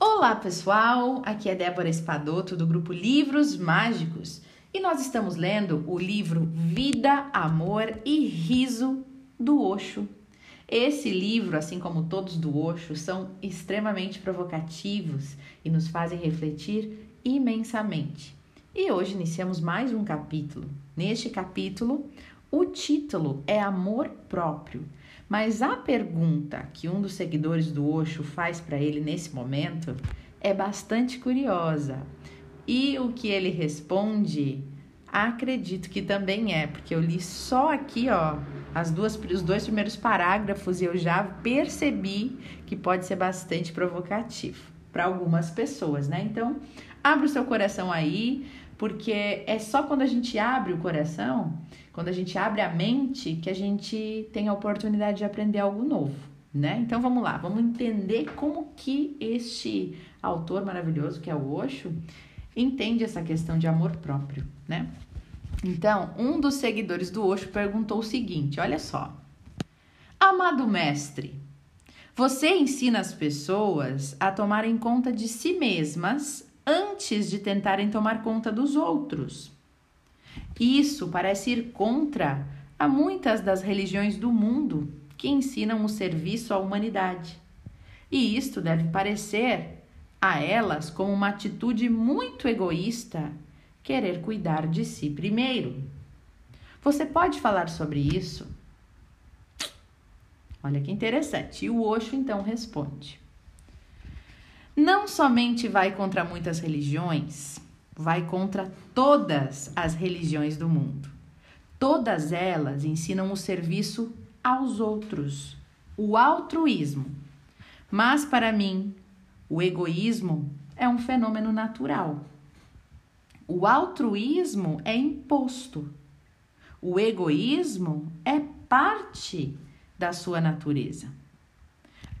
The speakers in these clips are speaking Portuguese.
Olá pessoal, aqui é Débora Espadoto do grupo Livros Mágicos e nós estamos lendo o livro Vida, Amor e Riso do Osho. Esse livro, assim como todos do Osho, são extremamente provocativos e nos fazem refletir imensamente. E hoje iniciamos mais um capítulo. Neste capítulo, o título é Amor Próprio. Mas a pergunta que um dos seguidores do Osho faz para ele nesse momento é bastante curiosa. E o que ele responde, acredito que também é, porque eu li só aqui, ó, as duas, os dois primeiros parágrafos e eu já percebi que pode ser bastante provocativo para algumas pessoas, né? Então, abra o seu coração aí, porque é só quando a gente abre o coração, quando a gente abre a mente, que a gente tem a oportunidade de aprender algo novo, né? Então vamos lá, vamos entender como que este autor maravilhoso, que é o Osho, entende essa questão de amor próprio, né? Então, um dos seguidores do Osho perguntou o seguinte: olha só. Amado mestre, você ensina as pessoas a tomarem conta de si mesmas antes de tentarem tomar conta dos outros. Isso parece ir contra a muitas das religiões do mundo que ensinam o serviço à humanidade. E isto deve parecer a elas como uma atitude muito egoísta querer cuidar de si primeiro. Você pode falar sobre isso? Olha que interessante. E o Osho então responde: não somente vai contra muitas religiões, vai contra todas as religiões do mundo. Todas elas ensinam o serviço aos outros, o altruísmo. Mas para mim, o egoísmo é um fenômeno natural. O altruísmo é imposto. O egoísmo é parte da sua natureza.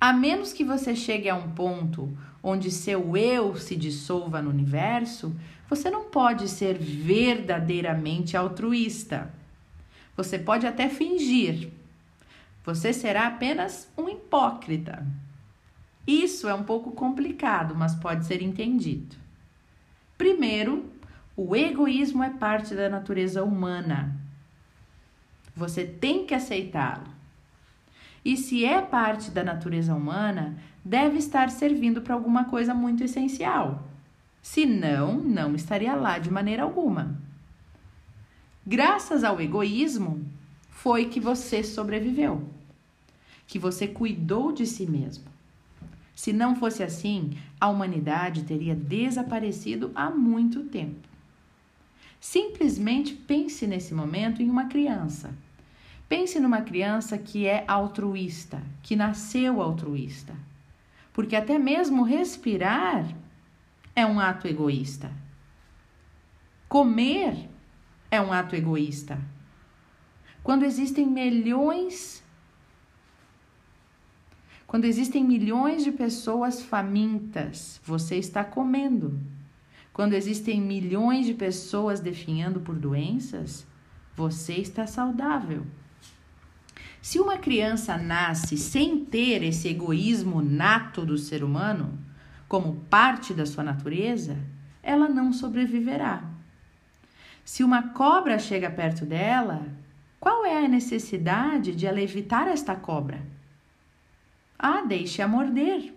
A menos que você chegue a um ponto onde seu eu se dissolva no universo, você não pode ser verdadeiramente altruísta. Você pode até fingir. Você será apenas um hipócrita. Isso é um pouco complicado, mas pode ser entendido. Primeiro, o egoísmo é parte da natureza humana. Você tem que aceitá-lo. E se é parte da natureza humana, deve estar servindo para alguma coisa muito essencial. Senão, não estaria lá de maneira alguma. Graças ao egoísmo, foi que você sobreviveu, que você cuidou de si mesmo. Se não fosse assim, a humanidade teria desaparecido há muito tempo. Simplesmente pense nesse momento em uma criança. Pense numa criança que é altruísta, que nasceu altruísta porque até mesmo respirar é um ato egoísta. Comer é um ato egoísta. Quando existem milhões quando existem milhões de pessoas famintas, você está comendo. Quando existem milhões de pessoas definhando por doenças, você está saudável. Se uma criança nasce sem ter esse egoísmo nato do ser humano, como parte da sua natureza, ela não sobreviverá. Se uma cobra chega perto dela, qual é a necessidade de ela evitar esta cobra? Ah, deixe-a morder.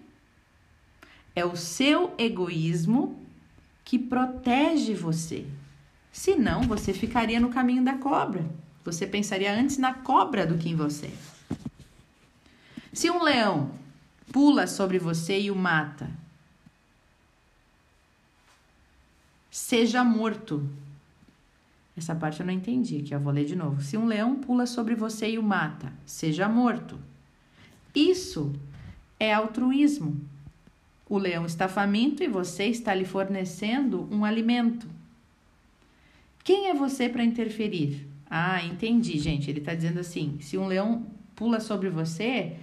É o seu egoísmo que protege você. Senão, você ficaria no caminho da cobra. Você pensaria antes na cobra do que em você. Se um leão pula sobre você e o mata, seja morto. Essa parte eu não entendi, aqui eu vou ler de novo. Se um leão pula sobre você e o mata, seja morto. Isso é altruísmo. O leão está faminto e você está lhe fornecendo um alimento. Quem é você para interferir? Ah, entendi, gente. Ele tá dizendo assim: se um leão pula sobre você,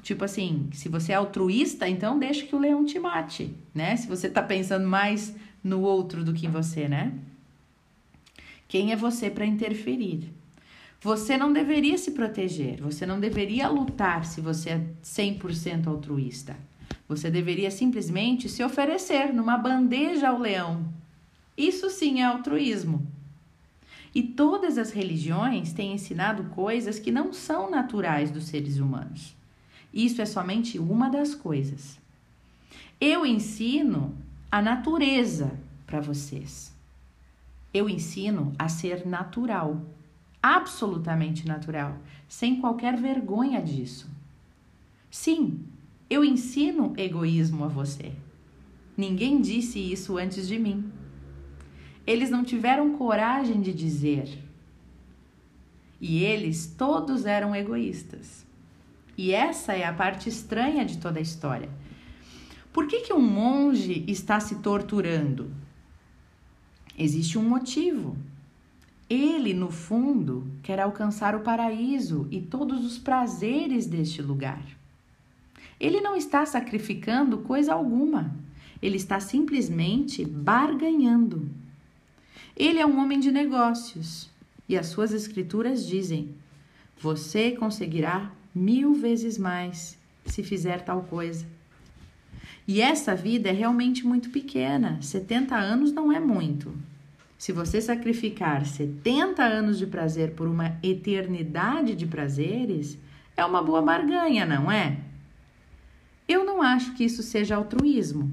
tipo assim, se você é altruísta, então deixa que o leão te mate, né? Se você tá pensando mais no outro do que em você, né? Quem é você para interferir? Você não deveria se proteger, você não deveria lutar se você é 100% altruísta. Você deveria simplesmente se oferecer numa bandeja ao leão. Isso sim é altruísmo. E todas as religiões têm ensinado coisas que não são naturais dos seres humanos. Isso é somente uma das coisas. Eu ensino a natureza para vocês. Eu ensino a ser natural, absolutamente natural, sem qualquer vergonha disso. Sim, eu ensino egoísmo a você. Ninguém disse isso antes de mim. Eles não tiveram coragem de dizer. E eles todos eram egoístas. E essa é a parte estranha de toda a história. Por que, que um monge está se torturando? Existe um motivo. Ele, no fundo, quer alcançar o paraíso e todos os prazeres deste lugar. Ele não está sacrificando coisa alguma. Ele está simplesmente barganhando. Ele é um homem de negócios e as suas escrituras dizem: você conseguirá mil vezes mais se fizer tal coisa. E essa vida é realmente muito pequena. 70 anos não é muito. Se você sacrificar 70 anos de prazer por uma eternidade de prazeres, é uma boa barganha, não é? Eu não acho que isso seja altruísmo.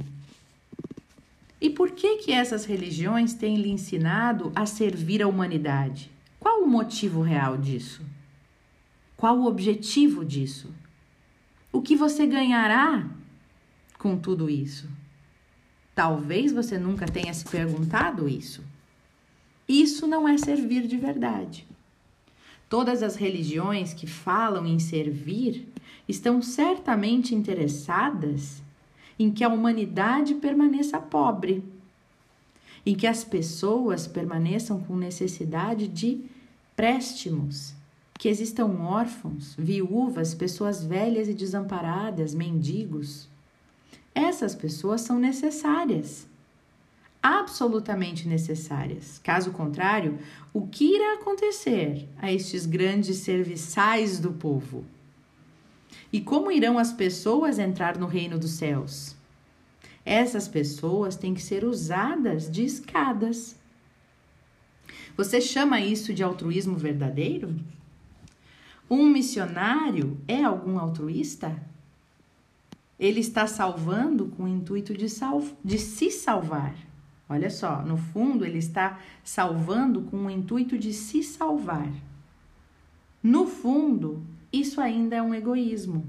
E por que que essas religiões têm lhe ensinado a servir a humanidade? Qual o motivo real disso? Qual o objetivo disso? O que você ganhará com tudo isso? Talvez você nunca tenha se perguntado isso. Isso não é servir de verdade. Todas as religiões que falam em servir estão certamente interessadas em que a humanidade permaneça pobre, em que as pessoas permaneçam com necessidade de préstimos que existam órfãos, viúvas, pessoas velhas e desamparadas, mendigos. Essas pessoas são necessárias, absolutamente necessárias. Caso contrário, o que irá acontecer a estes grandes serviçais do povo? E como irão as pessoas entrar no reino dos céus? Essas pessoas têm que ser usadas de escadas. Você chama isso de altruísmo verdadeiro? Um missionário é algum altruísta? Ele está salvando com o intuito de, sal de se salvar. Olha só, no fundo, ele está salvando com o intuito de se salvar. No fundo, isso ainda é um egoísmo.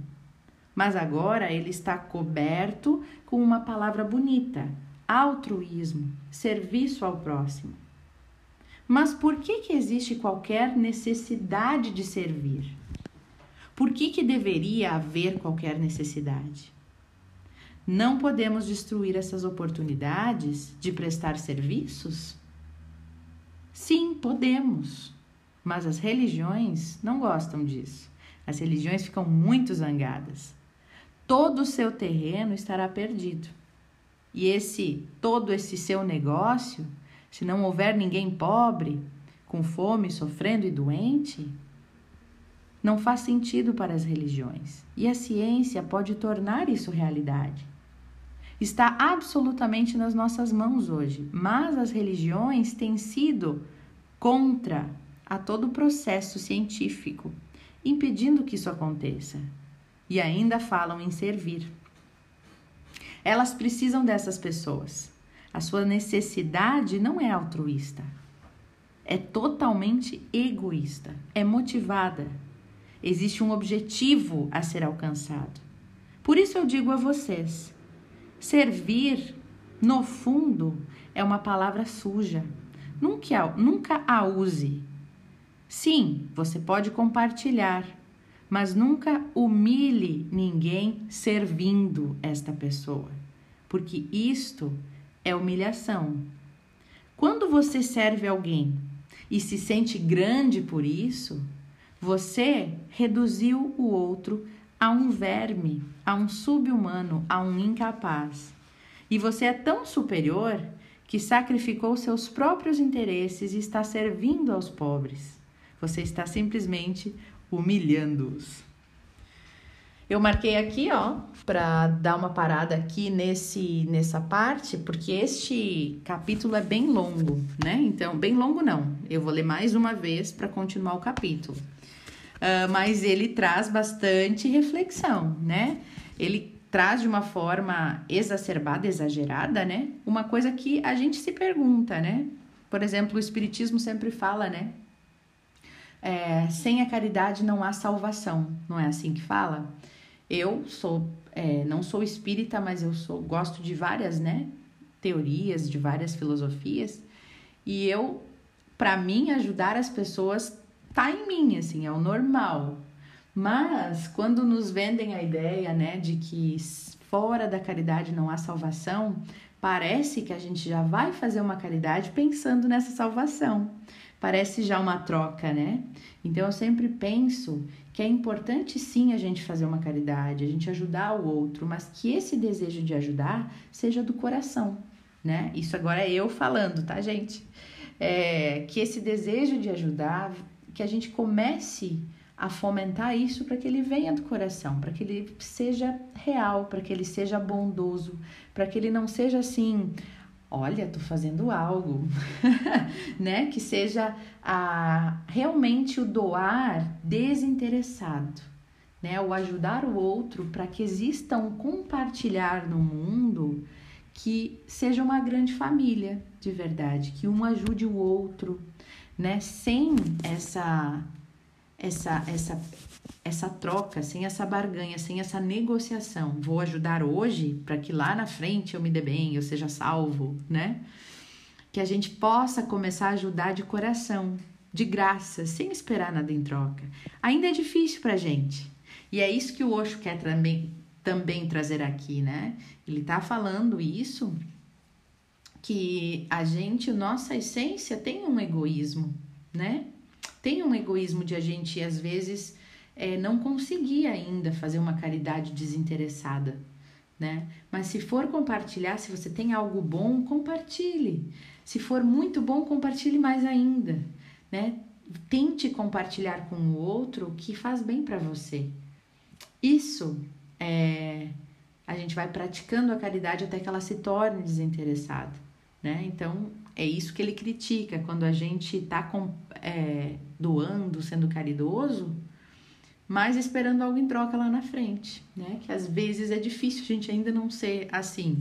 Mas agora ele está coberto com uma palavra bonita: altruísmo, serviço ao próximo. Mas por que, que existe qualquer necessidade de servir? Por que, que deveria haver qualquer necessidade? Não podemos destruir essas oportunidades de prestar serviços? Sim, podemos, mas as religiões não gostam disso. As religiões ficam muito zangadas. Todo o seu terreno estará perdido. E esse todo esse seu negócio se não houver ninguém pobre, com fome, sofrendo e doente, não faz sentido para as religiões. E a ciência pode tornar isso realidade. Está absolutamente nas nossas mãos hoje, mas as religiões têm sido contra a todo o processo científico, impedindo que isso aconteça. E ainda falam em servir. Elas precisam dessas pessoas. A sua necessidade não é altruísta, é totalmente egoísta, é motivada. Existe um objetivo a ser alcançado. Por isso eu digo a vocês: servir, no fundo, é uma palavra suja. Nunca, nunca a use. Sim, você pode compartilhar, mas nunca humilhe ninguém servindo esta pessoa, porque isto é humilhação. Quando você serve alguém e se sente grande por isso, você reduziu o outro a um verme, a um subhumano, a um incapaz. E você é tão superior que sacrificou seus próprios interesses e está servindo aos pobres. Você está simplesmente humilhando-os. Eu marquei aqui, ó, para dar uma parada aqui nesse nessa parte, porque este capítulo é bem longo, né? Então, bem longo não. Eu vou ler mais uma vez para continuar o capítulo. Uh, mas ele traz bastante reflexão, né? Ele traz de uma forma exacerbada, exagerada, né? Uma coisa que a gente se pergunta, né? Por exemplo, o Espiritismo sempre fala, né? É, sem a caridade não há salvação, não é assim que fala? Eu sou, é, não sou espírita, mas eu sou, gosto de várias, né, teorias, de várias filosofias, e eu, para mim, ajudar as pessoas tá em mim, assim, é o normal. Mas quando nos vendem a ideia, né, de que fora da caridade não há salvação, parece que a gente já vai fazer uma caridade pensando nessa salvação. Parece já uma troca, né? Então eu sempre penso que é importante sim a gente fazer uma caridade, a gente ajudar o outro, mas que esse desejo de ajudar seja do coração, né? Isso agora é eu falando, tá, gente? É, que esse desejo de ajudar, que a gente comece a fomentar isso para que ele venha do coração, para que ele seja real, para que ele seja bondoso, para que ele não seja assim, olha, tô fazendo algo, né? Que seja a, realmente o doar desinteressado, né? O ajudar o outro para que exista um compartilhar no mundo que seja uma grande família de verdade, que um ajude o outro, né? Sem essa essa essa essa troca, sem essa barganha, sem essa negociação. Vou ajudar hoje para que lá na frente eu me dê bem, eu seja salvo, né? Que a gente possa começar a ajudar de coração, de graça, sem esperar nada em troca. Ainda é difícil para gente. E é isso que o Osho quer também, também trazer aqui, né? Ele tá falando isso que a gente, nossa essência tem um egoísmo, né? Tem um egoísmo de a gente às vezes é, não conseguir ainda fazer uma caridade desinteressada, né? Mas se for compartilhar, se você tem algo bom, compartilhe. Se for muito bom, compartilhe mais ainda, né? Tente compartilhar com o outro o que faz bem para você. Isso é a gente vai praticando a caridade até que ela se torne desinteressada, né? Então é isso que ele critica quando a gente está é, doando, sendo caridoso, mas esperando algo em troca lá na frente, né? Que às vezes é difícil a gente ainda não ser assim,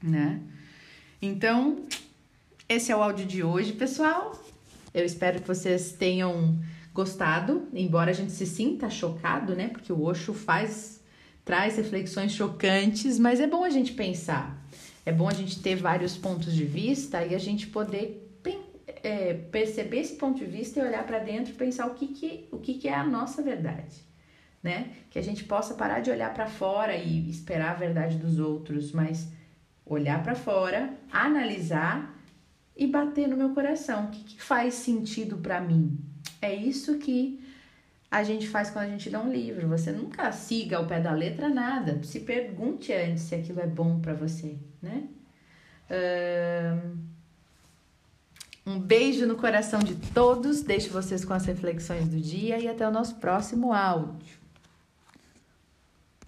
né? Então, esse é o áudio de hoje, pessoal. Eu espero que vocês tenham gostado, embora a gente se sinta chocado, né? Porque o Osho faz traz reflexões chocantes, mas é bom a gente pensar. É bom a gente ter vários pontos de vista e a gente poder é, perceber esse ponto de vista e olhar para dentro e pensar o que, que, o que, que é a nossa verdade. Né? Que a gente possa parar de olhar para fora e esperar a verdade dos outros, mas olhar para fora, analisar e bater no meu coração. O que, que faz sentido para mim? É isso que a gente faz quando a gente lê um livro. Você nunca siga ao pé da letra nada. Se pergunte antes se aquilo é bom para você, né? Um beijo no coração de todos, deixo vocês com as reflexões do dia e até o nosso próximo áudio.